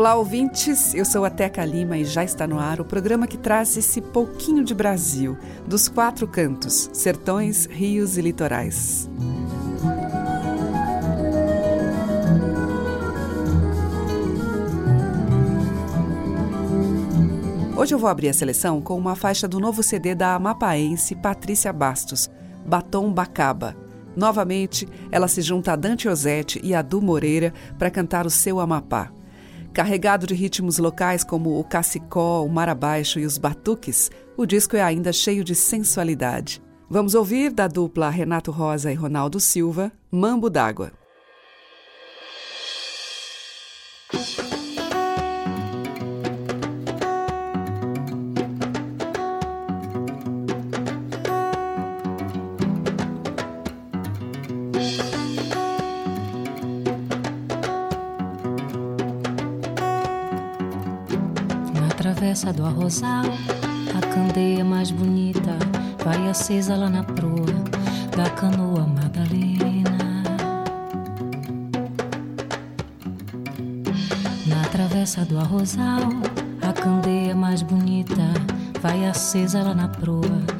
Olá, ouvintes. Eu sou a Teca Lima e já está no ar o programa que traz esse pouquinho de Brasil, dos quatro cantos, sertões, rios e litorais. Hoje eu vou abrir a seleção com uma faixa do novo CD da amapaense Patrícia Bastos, Batom Bacaba. Novamente, ela se junta a Dante Ozzetti e a Du Moreira para cantar o seu Amapá. Carregado de ritmos locais como o cacicó, o mar abaixo e os batuques, o disco é ainda cheio de sensualidade. Vamos ouvir da dupla Renato Rosa e Ronaldo Silva, Mambo d'Água. Arrozal, a candeia mais bonita vai acesa lá na proa da canoa Madalena. Na travessa do arrozal, a candeia mais bonita vai acesa lá na proa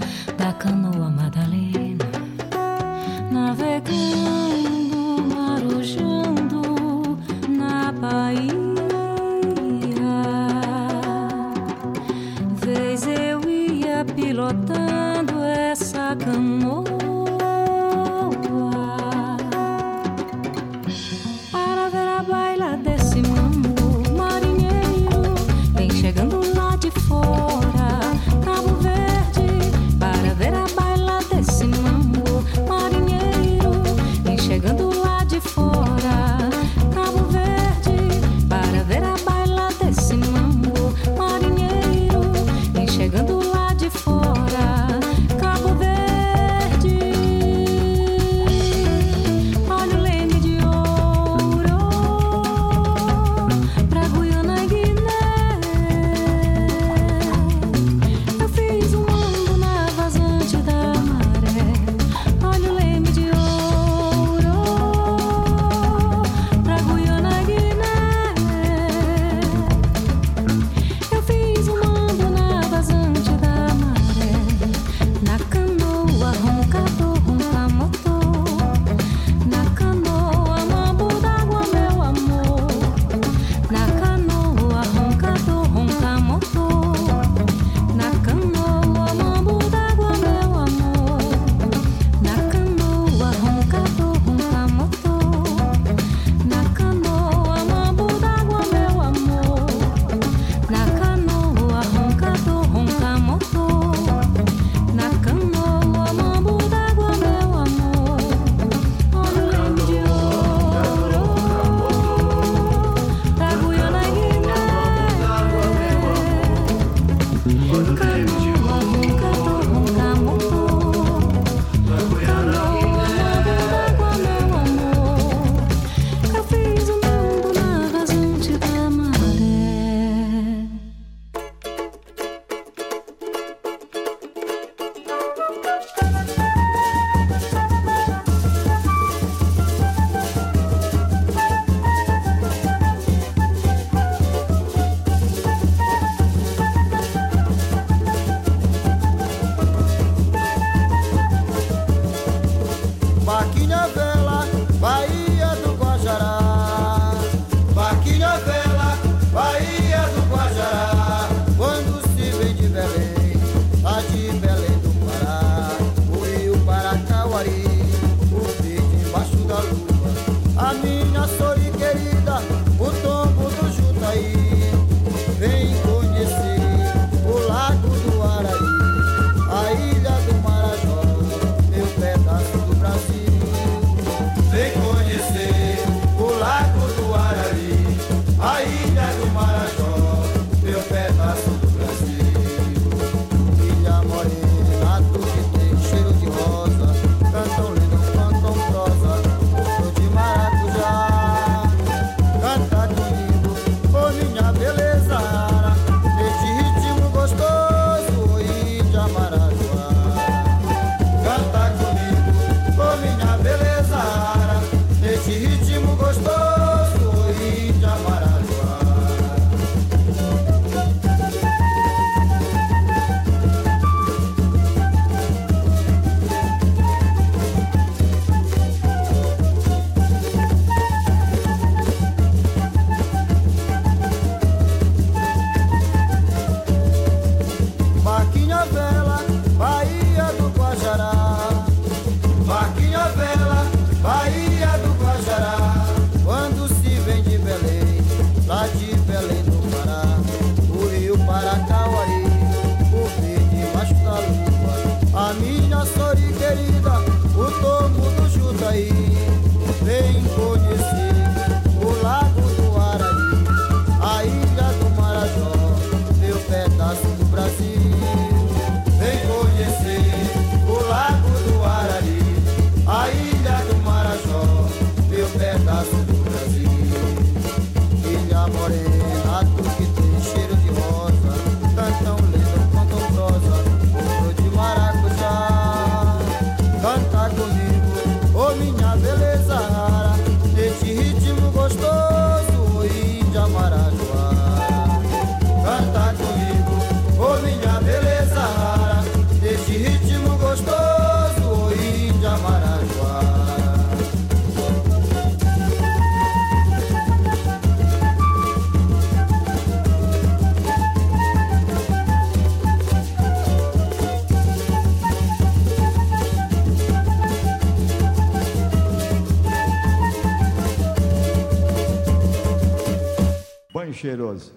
cheiroso.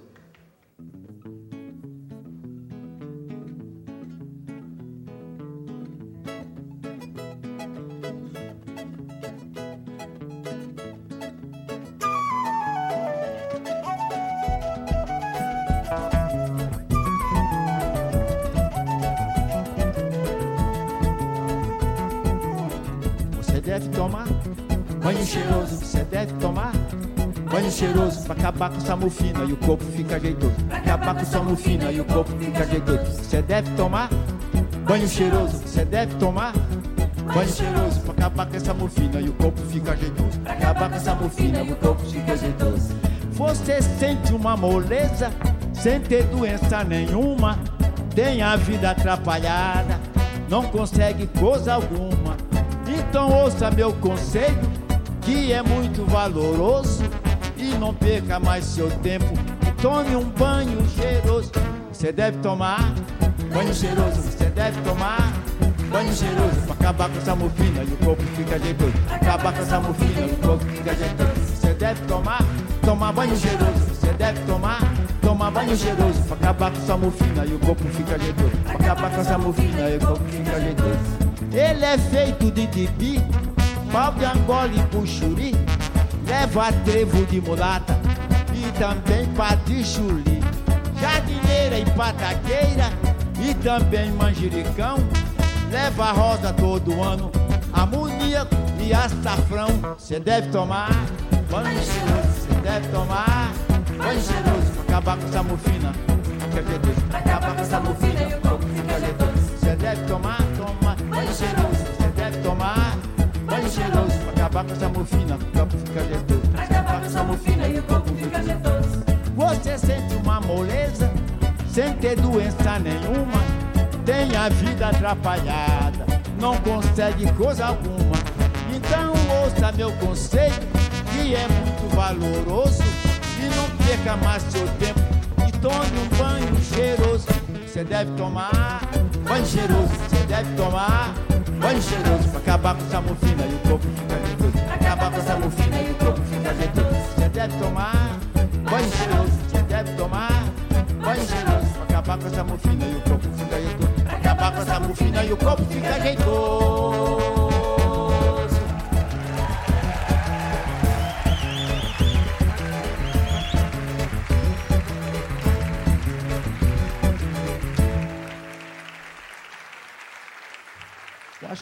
Você deve tomar banho cheiroso, você deve tomar banho cheiroso pra acabar com essa mufina e o corpo fica jeitoso. Pra acabar com essa mufina e o corpo fica jeitoso. Você deve tomar banho cheiroso, você deve tomar banho cheiroso pra acabar com essa mufina e o corpo fica jeitoso. Pra acabar com essa mufina e o corpo fica jeitoso. Você sente uma moleza sem ter doença nenhuma, tem a vida atrapalhada, não consegue coisa alguma. Então ouça meu conselho, que é muito valoroso não perca mais seu tempo. E tome um banho cheiroso. Você deve tomar banho cheiroso. Você deve tomar banho cheiroso pra acabar com essa mufina e o corpo fica jeitoso. Acabar com essa mufina e o corpo fica jeitoso. Você deve tomar, tomar banho cheiroso. Você deve tomar, tomar banho cheiroso pra acabar com essa mufina e o corpo fica jeitoso. Pra acabar com essa mufina e o corpo fica jeitoso. Ele é feito de tibi, pau de angola e puxuri, leva trevo de mulata e também patichuli, jardineira e pataqueira e também manjericão, leva rosa todo ano, amoníaco e açafrão. Cê deve tomar banho cheiroso, cê deve tomar banho cheiroso. pra acabar com essa mufina. Fica jeitoso, pra acabar com essa mufina e o essa mufina, o corpo fica jeitoso. Pra acabar com essa mufina e o corpo fica jeitoso. Você sente uma moleza sem ter doença nenhuma, tem a vida atrapalhada, não consegue coisa alguma. Então ouça meu conselho, que é muito valoroso, e não perca mais seu tempo e tome um banho cheiroso. Você deve tomar banho cheiroso, você deve tomar banho cheiroso pra acabar com essa mufina e o corpo fica jeitoso. Pra acabar com essa mufina e o corpo fica jeitoso. Você deve tomar banho cheiroso, você deve tomar banho cheiroso pra acabar com essa mufina e o corpo fica jeitoso. Pra acabar com essa mufina e o corpo fica jeitoso.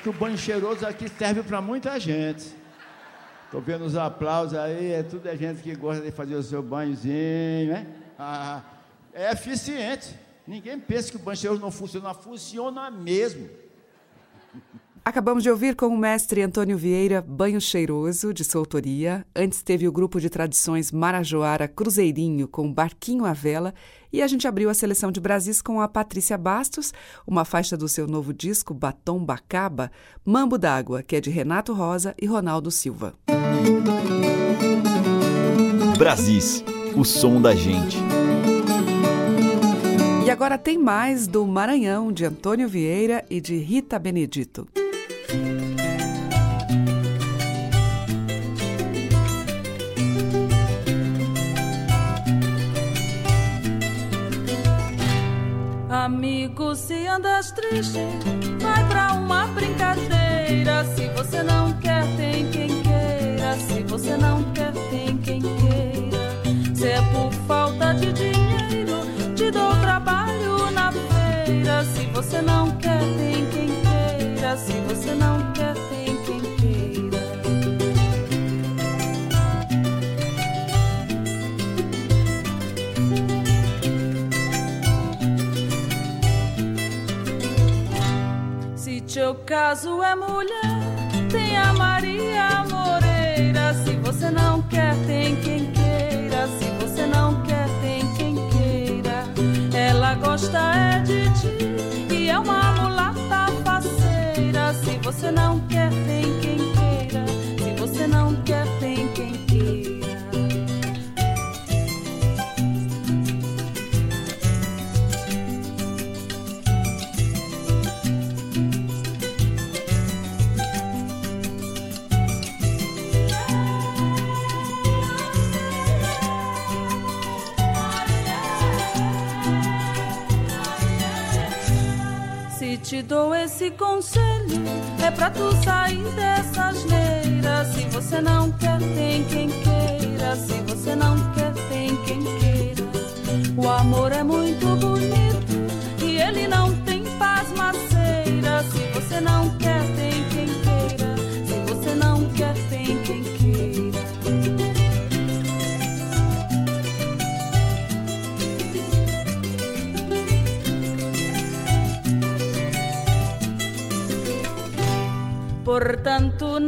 Que o banho cheiroso aqui serve para muita gente. Tô vendo os aplausos aí, é tudo a gente que gosta de fazer o seu banhozinho, né? Ah, é eficiente. Ninguém pensa que o banho cheiroso não funciona, funciona mesmo. Acabamos de ouvir com o mestre Antônio Vieira Banho Cheiroso, de sua autoria. Antes teve o grupo de tradições Marajoara Cruzeirinho com Barquinho à Vela. E a gente abriu a seleção de Brasis com a Patrícia Bastos, uma faixa do seu novo disco Batom Bacaba, Mambo d'Água, que é de Renato Rosa e Ronaldo Silva. Brasis, o som da gente. E agora tem mais do Maranhão, de Antônio Vieira e de Rita Benedito. Amigo, se andas triste, vai pra uma brincadeira. Se você não quer, tem quem queira. Se você não quer, tem quem queira. Se é por falta de dinheiro, te dou trabalho na feira. Se você não quer, tem quem queira. Se você não quer, Se teu caso é mulher, tem a Maria Moreira. Se você não quer, tem quem queira. Se você não quer, tem quem queira. Ela gosta é de ti e é uma mulata faceira. Se você não quer, tem quem te dou esse conselho é pra tu sair dessa asneira. Se você não quer, tem quem queira. Se você não quer, tem quem queira. O amor é muito bonito e ele não tem pasmaceira. Se você não quer,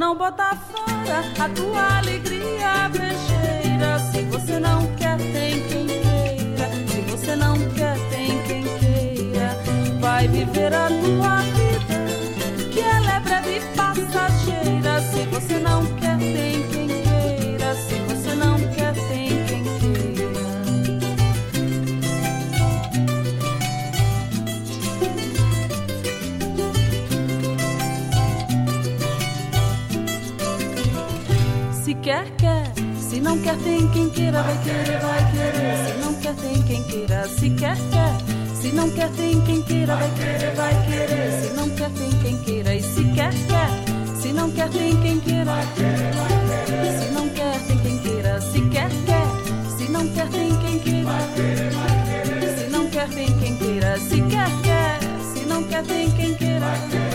não bota fora a tua alegria brejeira. Se você não quer, tem quem queira. Se você não quer, tem quem queira. Vai viver a tua vida, que ela é breve e passageira. Se você não quer, quer, quer. Se não quer, tem quem queira. Vai querer, vai querer. Se não quer, tem quem queira. Se quer, quer. Se não quer, tem quem queira. Vai querer, vai querer. Se não quer, tem quem queira. E se quer, quer. Se não quer, tem quem queira. Se não quer, tem quem queira. Se quer, quer. Se não quer, tem quem queira. Se não quer, tem quem queira. Se quer, quer. Se não quer, tem quem queira. Se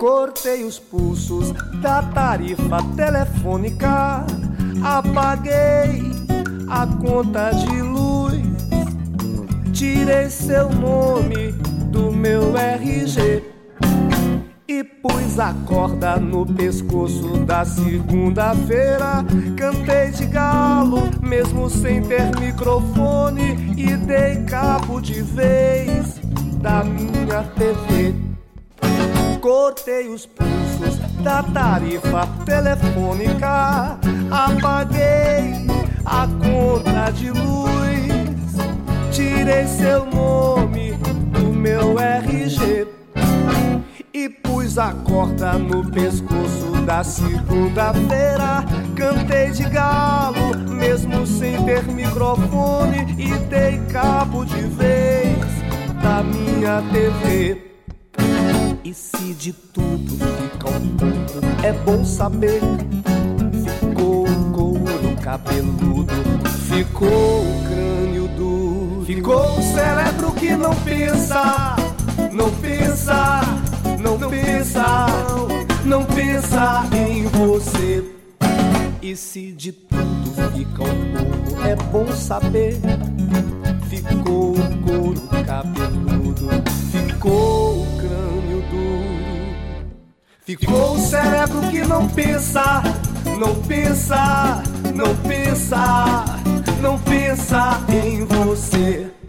Cortei os pulsos da tarifa telefônica, apaguei a conta de luz, tirei seu nome do meu RG e pus a corda no pescoço da segunda-feira. Cantei de galo, mesmo sem ter microfone, e dei cabo de vez da minha TV. Cortei os pulsos da tarifa telefônica, apaguei a conta de luz, tirei seu nome do meu RG e pus a corda no pescoço da segunda-feira. Cantei de galo, mesmo sem ter microfone, e dei cabo de vez da minha TV. E se de tudo fica um pouco, é bom saber. Ficou o couro cabeludo, ficou o crânio duro, ficou o cérebro que não pensa, não pensa, não pensa, não pensa em você. E se de tudo fica um pouco, é bom saber. Ficou o couro cabeludo, ficou o crânio ficou o cérebro que não pensa, não pensa, não pensa, não pensa em você.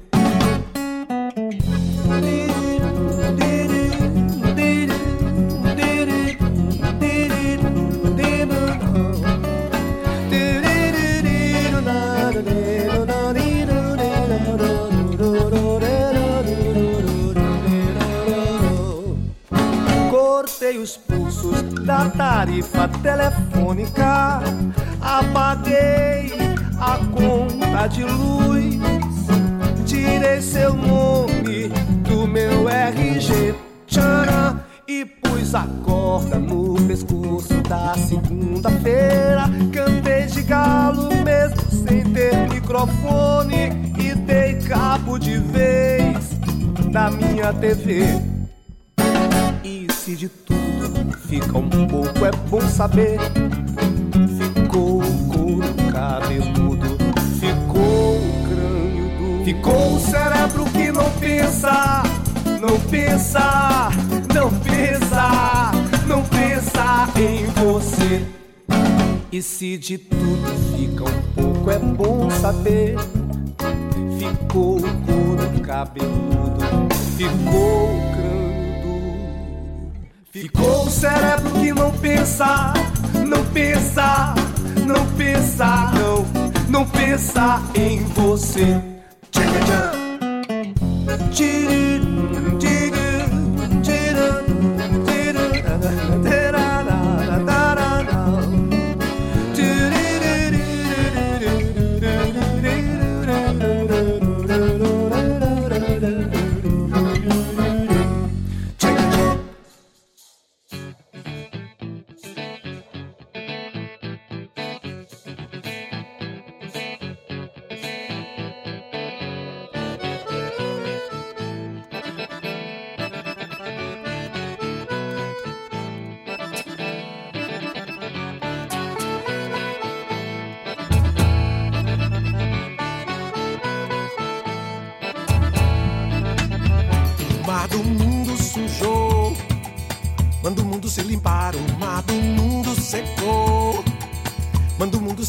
Telefônica, apaguei a conta de luz, tirei seu nome do meu RG, tcharam, e pus a corda no pescoço da segunda-feira. Cantei de galo mesmo sem ter microfone e dei cabo de vez da minha TV. Saber. Ficou o couro cabeludo, ficou o crânio duro, ficou o cérebro que não pensa, não pensa, não pensa, não pensa em você. E se de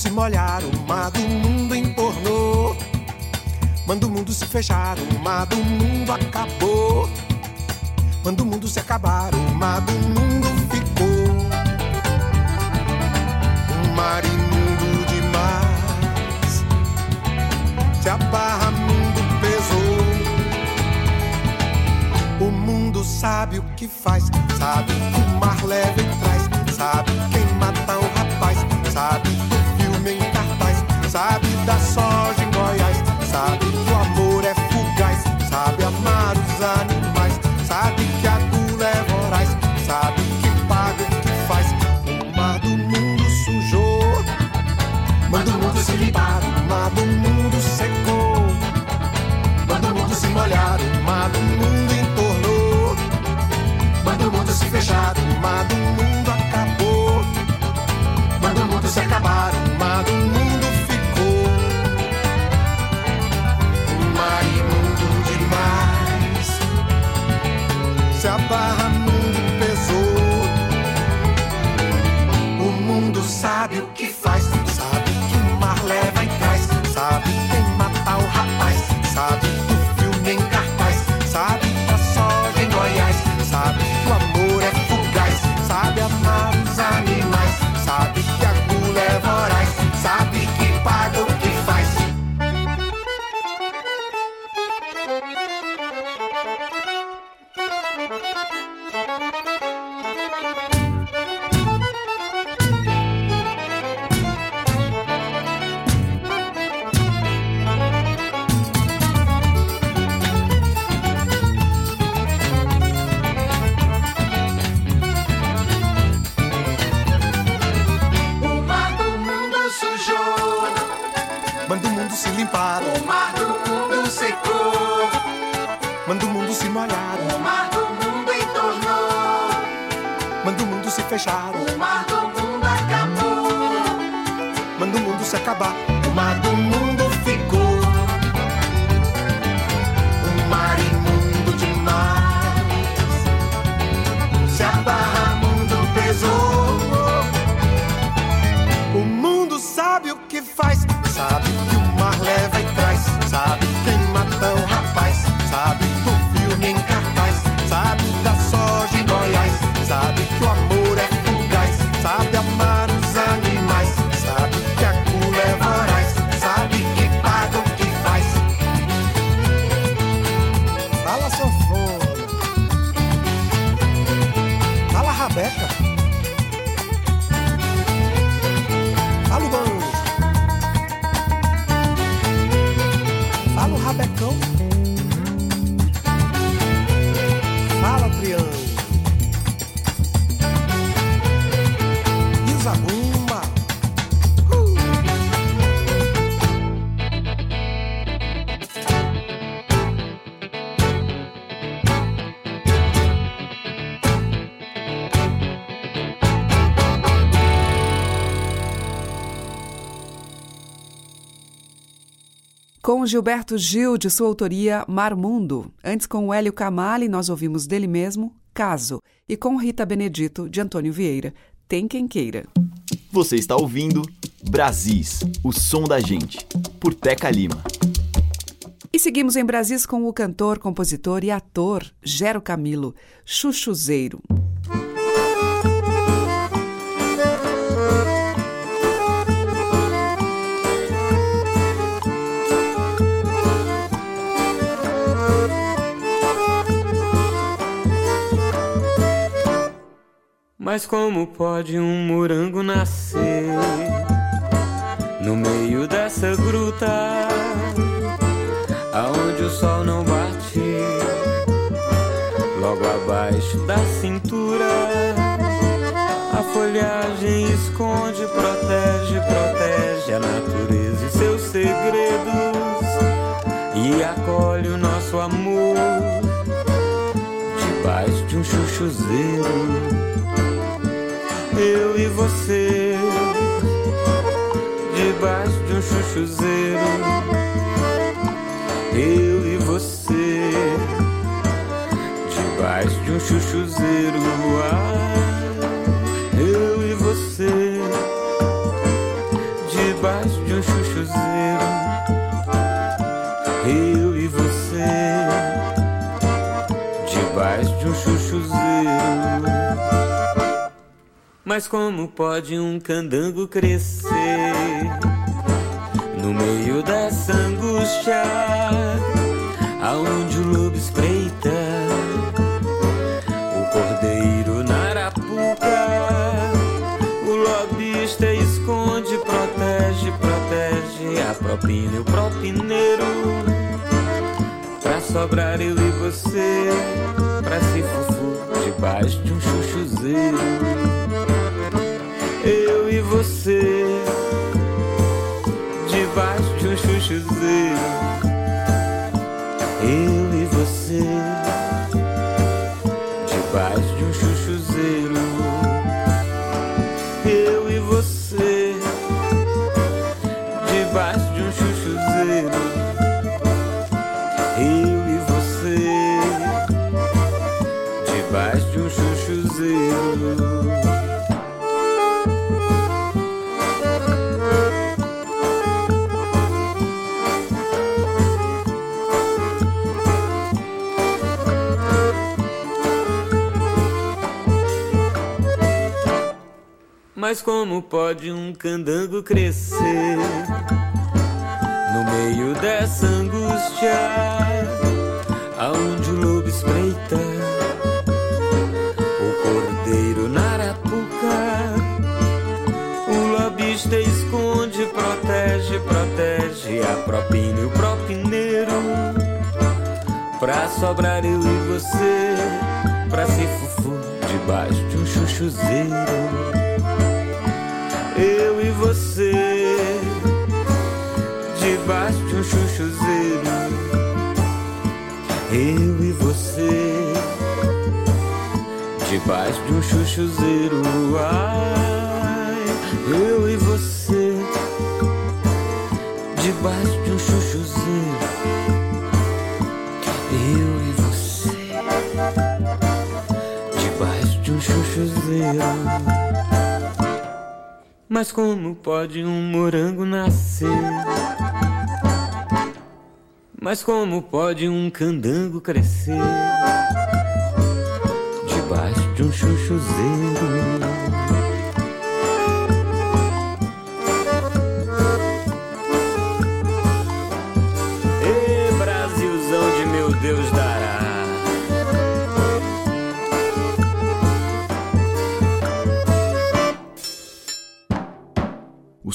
se molhar, o mar do mundo entornou. Manda o mundo se fechar, o mar do mundo acabou. Manda o mundo se acabar, o mar do mundo ficou. Um mar imundo demais. Se a barra mundo pesou. O mundo sabe o que faz, sabe que o mar leva let go. com Gilberto Gil, de sua autoria Marmundo. Antes, com Hélio Camali, nós ouvimos dele mesmo Caso. E com Rita Benedito, de Antônio Vieira. Tem quem queira. Você está ouvindo Brasis, o som da gente, por Teca Lima. E seguimos em Brasis com o cantor, compositor e ator Gero Camilo, Chuchuzeiro. Mas como pode um morango nascer no meio dessa gruta, aonde o sol não bate, logo abaixo da cintura? A folhagem esconde, protege, protege a natureza e seus segredos e acolhe o nosso amor debaixo de um chuchuzeiro eu e você, debaixo de um chuchuzeiro. Eu e você, debaixo de um chuchuzeiro. Ah, Mas como pode um candango crescer no meio dessa angústia, aonde o lobo espreita, o cordeiro na arapuca, o lobista esconde, protege, protege a propina e o propineiro, pra sobrar eu e você, pra se fufu debaixo de um chuchuzeiro chuchuzeiro. Eu e você, Mas como pode um candango crescer no meio dessa angústia, aonde o lobo espreita, o cordeiro na arapuca, o lobista esconde, protege, protege a propina e o propineiro, pra sobrar eu e você, pra ser fufu debaixo de um chuchuzeiro eu e você, debaixo de um chuchuzeiro. Eu e você, debaixo de um chuchuzeiro. Ai, eu e você, debaixo de um chuchuzeiro. Eu e você, debaixo de um chuchuzeiro. Mas como pode um morango nascer? Mas como pode um candango crescer? Debaixo de um chuchuzeiro.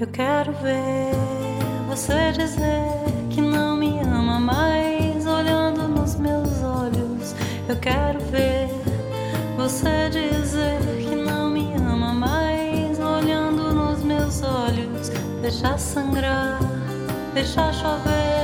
Eu quero ver você dizer que não me ama mais, olhando nos meus olhos. Eu quero ver você dizer que não me ama mais, olhando deixar sangrar, deixar chover.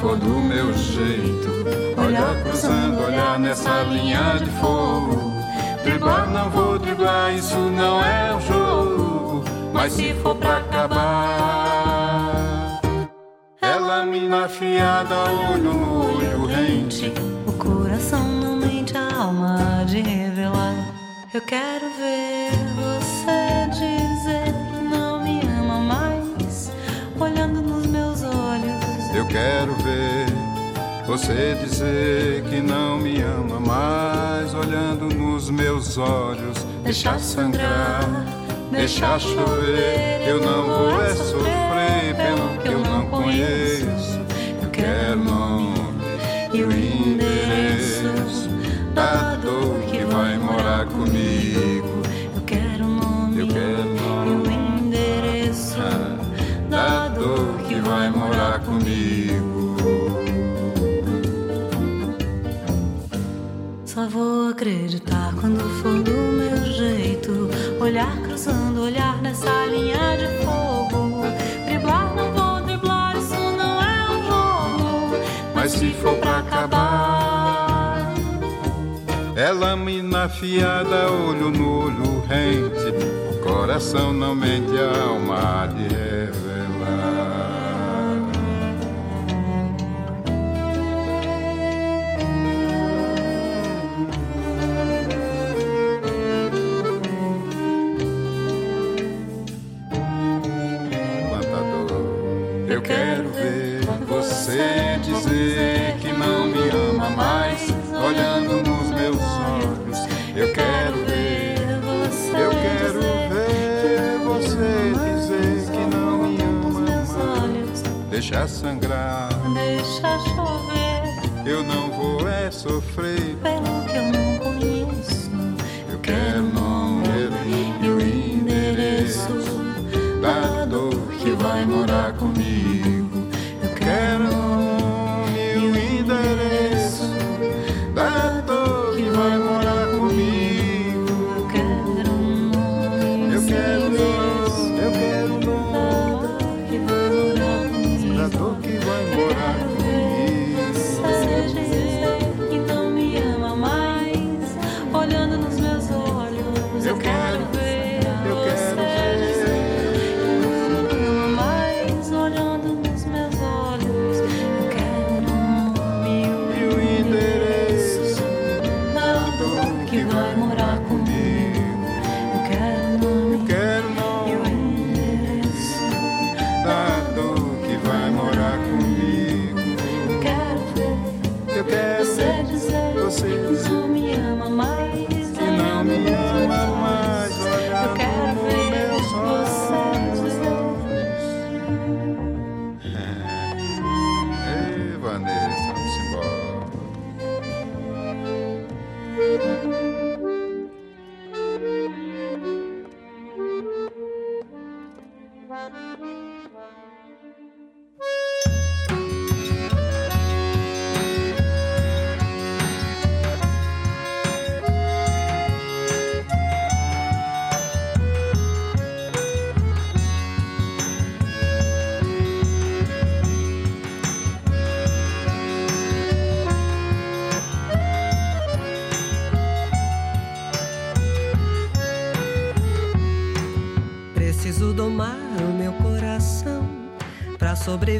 For do meu jeito. Olhar cruzando, olhar nessa linha de fogo. Driblar não vou driblar, isso não é um jogo. Mas se for pra acabar, ela me afiada, olho no olho rente. O coração não mente, a alma de revelar. Eu quero ver você dizer que não me ama mais, olhando nos meus olhos. Eu quero você dizer que não me ama mais, olhando nos meus olhos, deixar sangrar, deixar chover. Eu não vou é sofrer pelo que eu não conheço. Eu quero nome e o endereço da dor que vai morar comigo. Eu quero nome Eu quero e nome o endereço da dor que vai morar comigo. Vou acreditar quando for do meu jeito. Olhar cruzando, olhar nessa linha de fogo. Driblar, não vou driblar, isso não é um jogo. Mas se for pra acabar, ela mina afiada, olho no olho rente. O coração não mente, a alma de revelar. Mais, deixar sangrar. Deixa chover Eu não vou é sofrer, pelo que eu não conheço. eu quero nome e o endereço da dor que vai morar comigo.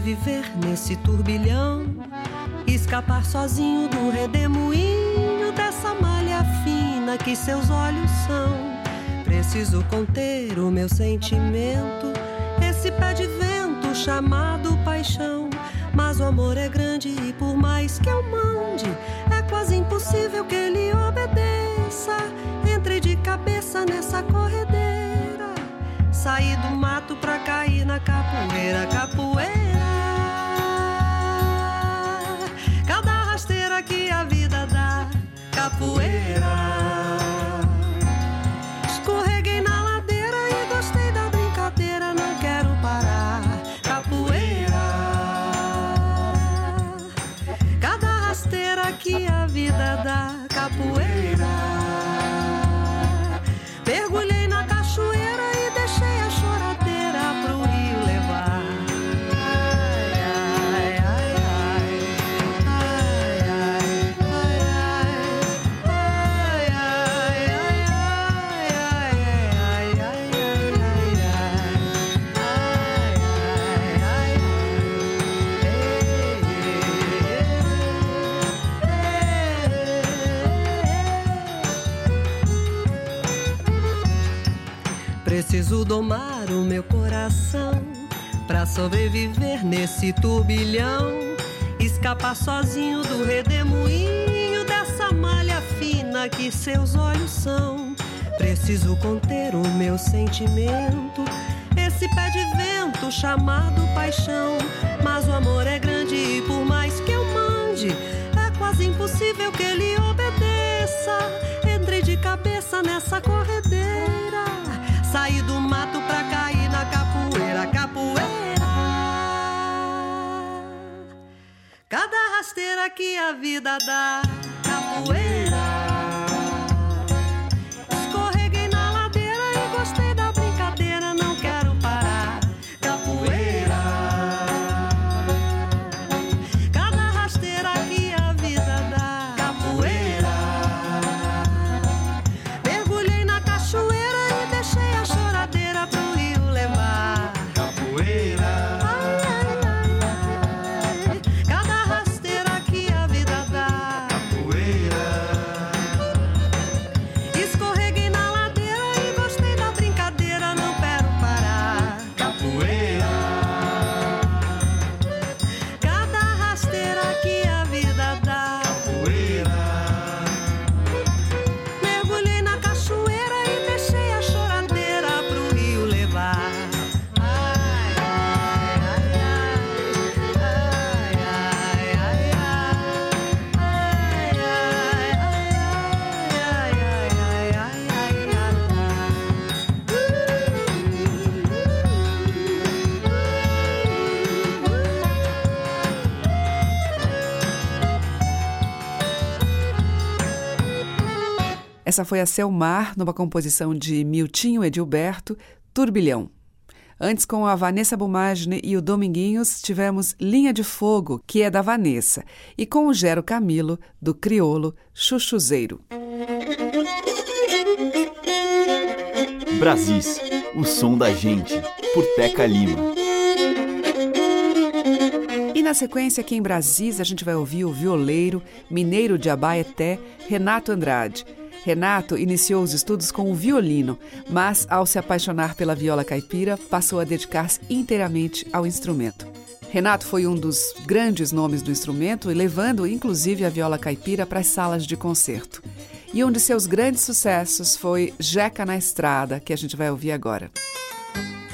Sobreviver nesse turbilhão. Escapar sozinho do redemoinho dessa malha fina que seus olhos são. Preciso conter o meu sentimento, esse pé de vento chamado paixão. Mas o amor é grande e por mais que eu mande, é quase impossível que ele obedeça. Entrei de cabeça nessa corredeira, saí do mato pra cair na capoeira, capoeira. que a vida dá. Capoeira Preciso domar o meu coração pra sobreviver nesse turbilhão. Escapar sozinho do redemoinho dessa malha fina que seus olhos são. Preciso conter o meu sentimento, esse pé de vento chamado paixão. Mas o amor é grande e por mais que eu mande, é quase impossível que ele obedeça. Entrei de cabeça nessa corredeira, Cada rasteira que a vida dá, capoeira. Essa foi a Selmar, numa composição de Miltinho Edilberto, Turbilhão. Antes, com a Vanessa Bumagine e o Dominguinhos, tivemos Linha de Fogo, que é da Vanessa, e com o Gero Camilo, do Criolo, Chuchuzeiro. Brasis, o som da gente, por Teca Lima. E na sequência, aqui em Brasis, a gente vai ouvir o violeiro, mineiro de Abaeté, Renato Andrade. Renato iniciou os estudos com o violino, mas ao se apaixonar pela viola caipira, passou a dedicar-se inteiramente ao instrumento. Renato foi um dos grandes nomes do instrumento, levando inclusive a viola caipira para as salas de concerto. E um de seus grandes sucessos foi Jeca na Estrada, que a gente vai ouvir agora. levei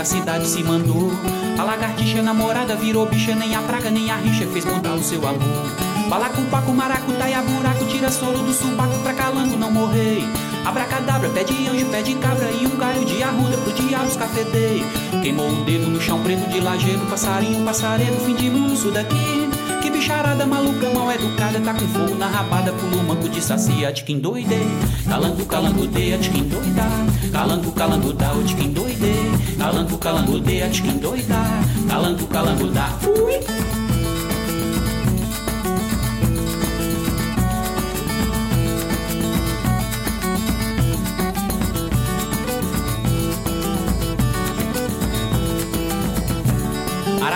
que a cidade se mandou. A lagartixa namorada virou bicha Nem a praga nem a rixa fez mudar o seu amor. Balacupaco, maracutaia, buraco Tira solo do subaco pra calango não morrer. Abracadabra, pé de anjo, pé de cabra E um galho de arruda pro diabo escafedei Queimou o dedo no chão preto de lajeiro Passarinho, passaredo, fim de mundo, isso daqui que bicharada maluca, mal educada, tá com fogo na rabada, pulo manco de sacia, de quem doidei. Calango, calango, deia, de quem doida. Calango, calango, dá, de quem doidei. Calango, calango, de quem doida. Calango, calango, dá.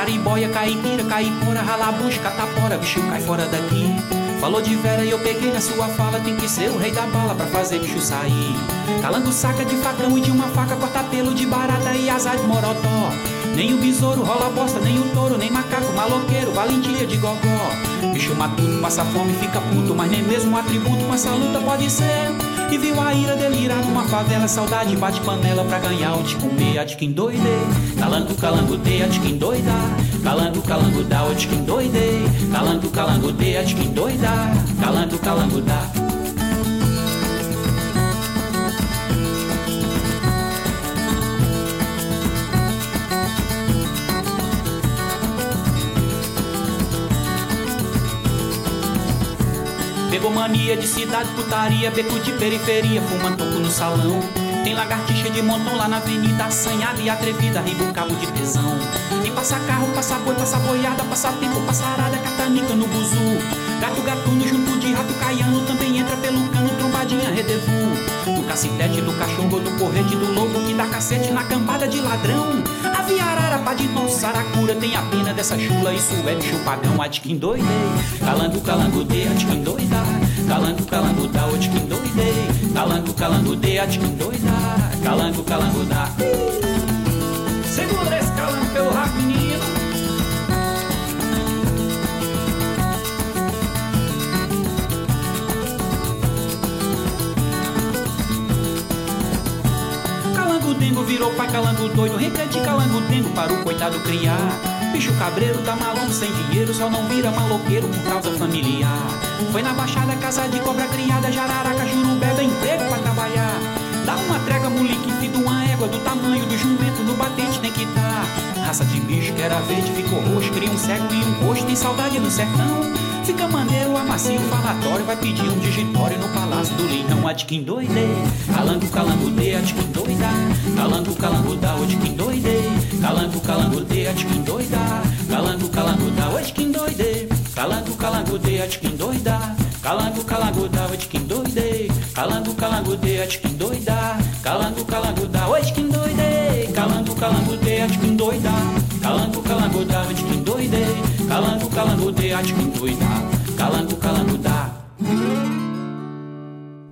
Fui. Araribóia, caipira, caipora, ralabucha, catapora, bicho cai fora daqui. Falou de Vera e eu peguei na sua fala, tem que ser o rei da bala pra fazer bicho sair. Calando saca de facão e de uma faca, corta pelo de barata e azar de morotó. Nem o besouro rola bosta, nem o touro, nem macaco, maloqueiro, valentia de gogó. Bicho matuto, passa fome, fica puto, mas nem mesmo um atributo com essa luta pode ser. E viu a ira delirar numa favela, saudade bate panela pra ganhar o de comer, a de quem doidei. Calango, calango, de, a de quem doida. Calango, calango, dá, o de quem doidei. Calango, calango, de, a de quem doida. Calango, calango, dá. Pegou mania de cidade, putaria, beco de periferia, fumando toco no salão. Tem lagartixa de montão lá na avenida, assanhada e atrevida, riba um cabo de tesão. E passa carro, passa boi, passa boiada, passa tempo, passa arada, catanica no buzu. Gato gatuno junto de rato caiano, também entra pelo cano, trombadinha redevu. No cacetete do cachorro, do porrete do lobo, que dá cacete na cambada de ladrão. A viarara, pá de nosso saracura, tem a pena dessa chula, isso é de quem doidei. Calango, calango, de, a de quem doida. Calango, calango, da, quem doidei. Calango, calango, de, a de quem doida. Calango, calango, da. Segura esse calango pelo rabo, menino. Calango dengo virou pra calango doido, repete calango dengo para o coitado criar. Bicho cabreiro tá maluco sem dinheiro, só não vira maloqueiro por causa familiar. Foi na baixada, casa de cobra criada, jararaca, jurubé, emprego pra trabalhar. Dá uma trega, moleque, filho de uma égua do tamanho do jumento, no batente tem que dar. Raça de bicho bicho que era verde ficou roxo, cria um cego e um rosto, tem saudade do sertão. Fica maneiro, amacio, falatório, vai pedir um digitório no palácio do leitão, a de quem doide. Calango, calango, de, a de quem doida. Calango, calango, da, o de quem doide. Calango, calango, de, a de quem doida. Calango, calango, da, o de quem doide. Calango, calango, de, a de quem doida. Calango, calango, da, o de quem doide. Calango, calango, de, a de quem doida. Calango, calango, da, o de quem doide. Calango, calango, de, a de quem doida. Calango, calango, da, o de quem doide. Calango, calango, de, a de quem doida. Calango, calango, da.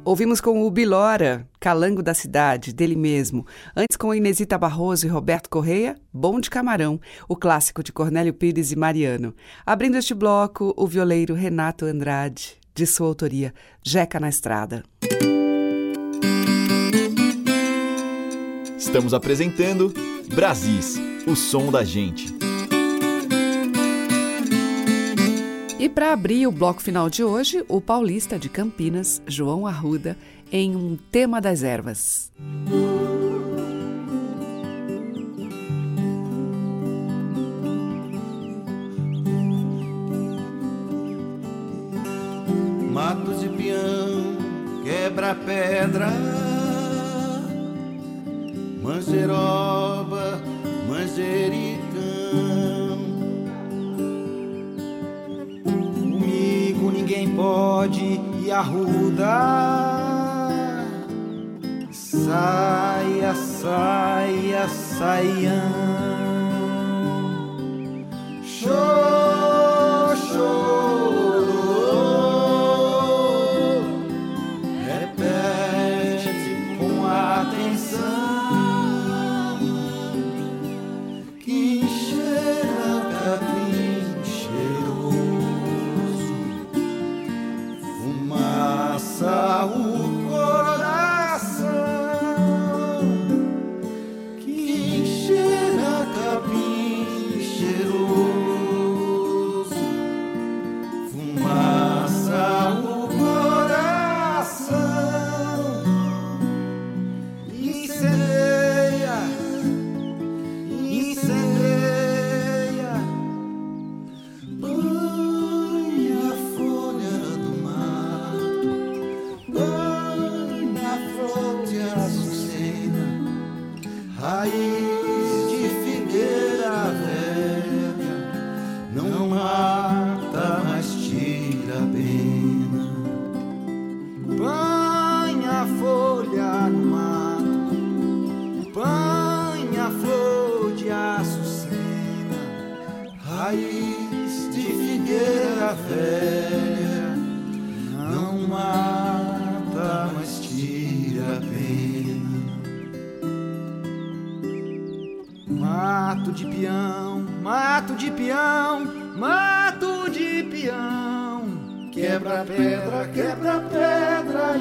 Ouvimos com o Bilora, Calango da Cidade, dele mesmo. Antes com Inesita Barroso e Roberto Correia, Bom de Camarão, o clássico de Cornélio Pires e Mariano. Abrindo este bloco, o violeiro Renato Andrade, de sua autoria, Jeca na Estrada. Estamos apresentando Brasis, o som da gente. E para abrir o bloco final de hoje, o paulista de Campinas, João Arruda, em um tema das ervas. Matos de peão, quebra pedra, manjeroba, manjericão. Pode e arruda. Saia, saia, saião. Show, raiz de figueira velha, não mata, mas tira a pena. Mato de peão, mato de peão, mato de peão. Quebra pedra, quebra pedra,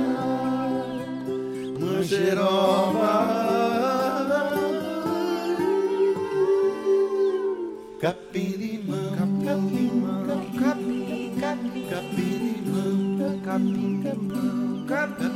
manjeroba. capitão, capitão.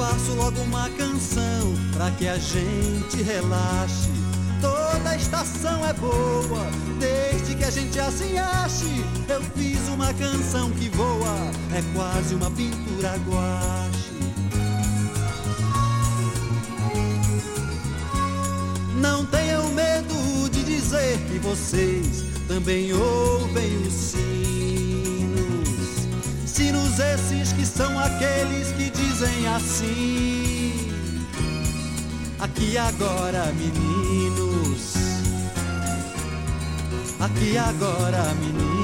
Faço logo uma canção pra que a gente relaxe. Toda estação é boa, desde que a gente assim ache. Eu fiz uma canção que voa, é quase uma pintura guache. Não tenham medo de dizer que vocês também ouvem os sinos. Esses que são aqueles que dizem assim. Aqui agora, meninos. Aqui agora, meninos.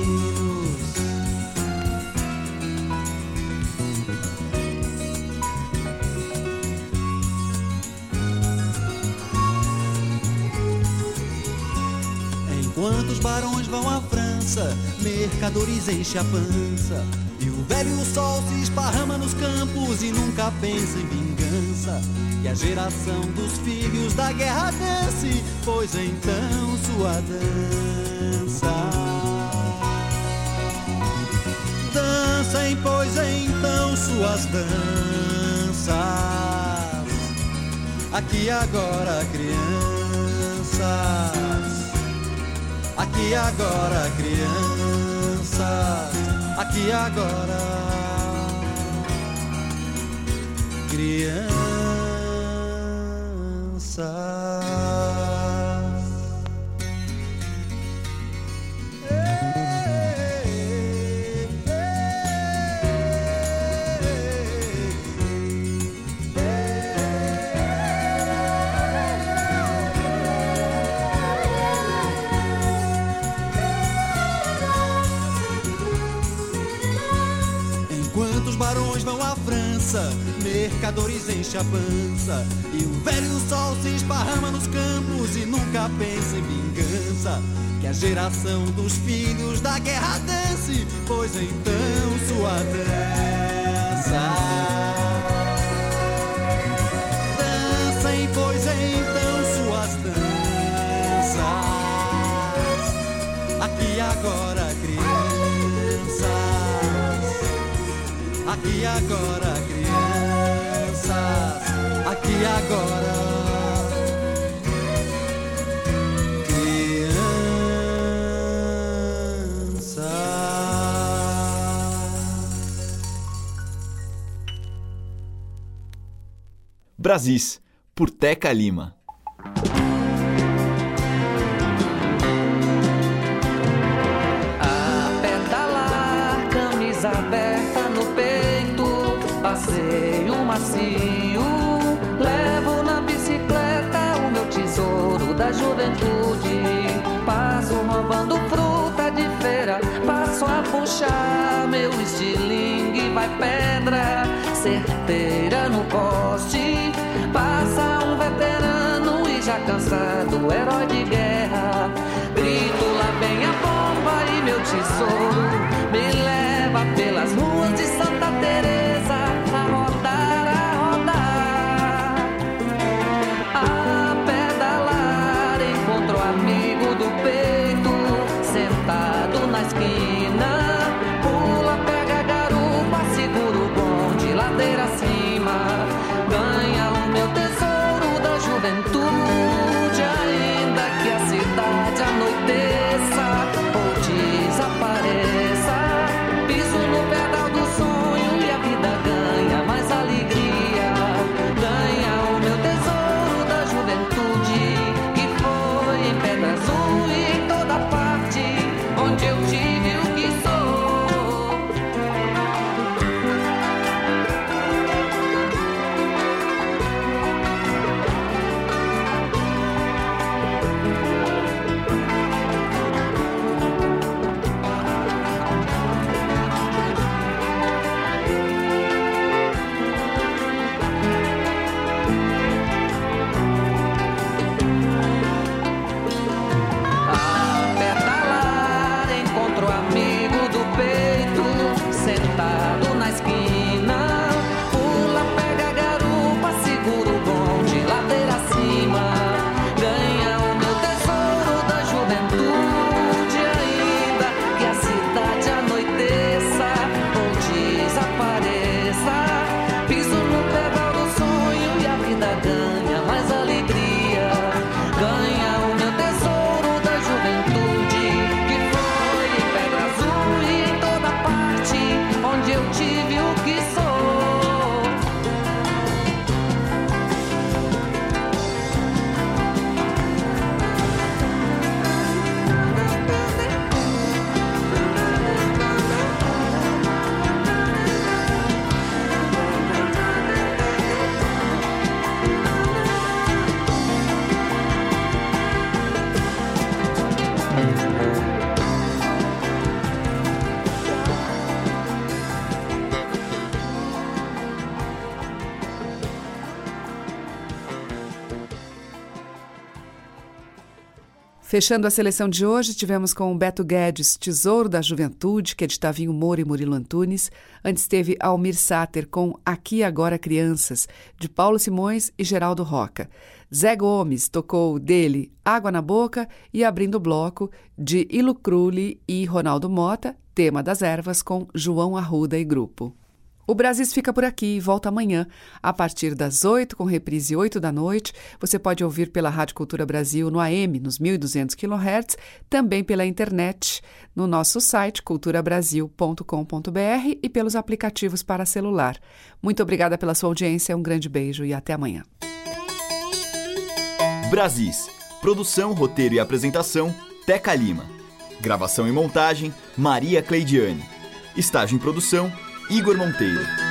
Enquanto os barões vão à França, mercadores enchem a pança. Velho sol se esparrama nos campos e nunca pensa em vingança. E a geração dos filhos da guerra dance, pois então sua dança. Dancem, pois então suas danças. Aqui agora, crianças. Aqui agora, crianças. Aqui agora, crianças. Enchem a pança. E o velho sol se esparrama nos campos e nunca pensa em vingança. Que a geração dos filhos da guerra dance, pois então sua dança. Dancem, pois então suas danças. Aqui agora, crianças. Aqui agora, crianças. Aqui agora. Brasis, por Teca Lima. Da juventude. Passo roubando fruta de feira, passo a puxar meu estilingue, vai pedra certeira no poste. Passa um veterano e já cansado, herói de guerra. Grito lá vem a bomba e meu tesouro Fechando a seleção de hoje, tivemos com Beto Guedes, Tesouro da Juventude, que é de Tavinho Moura e Murilo Antunes. Antes teve Almir Sater com Aqui Agora Crianças, de Paulo Simões e Geraldo Roca. Zé Gomes tocou dele Água na Boca e abrindo o bloco de Ilo Crulli e Ronaldo Mota, tema das ervas com João Arruda e grupo. O Brasis fica por aqui e volta amanhã, a partir das 8, com reprise 8 da noite. Você pode ouvir pela Rádio Cultura Brasil no AM, nos 1.200 kHz, também pela internet, no nosso site culturabrasil.com.br e pelos aplicativos para celular. Muito obrigada pela sua audiência, um grande beijo e até amanhã. Brasis. Produção, roteiro e apresentação, Teca Lima. Gravação e montagem, Maria Cleidiane. Estágio em produção, Igor Monteiro.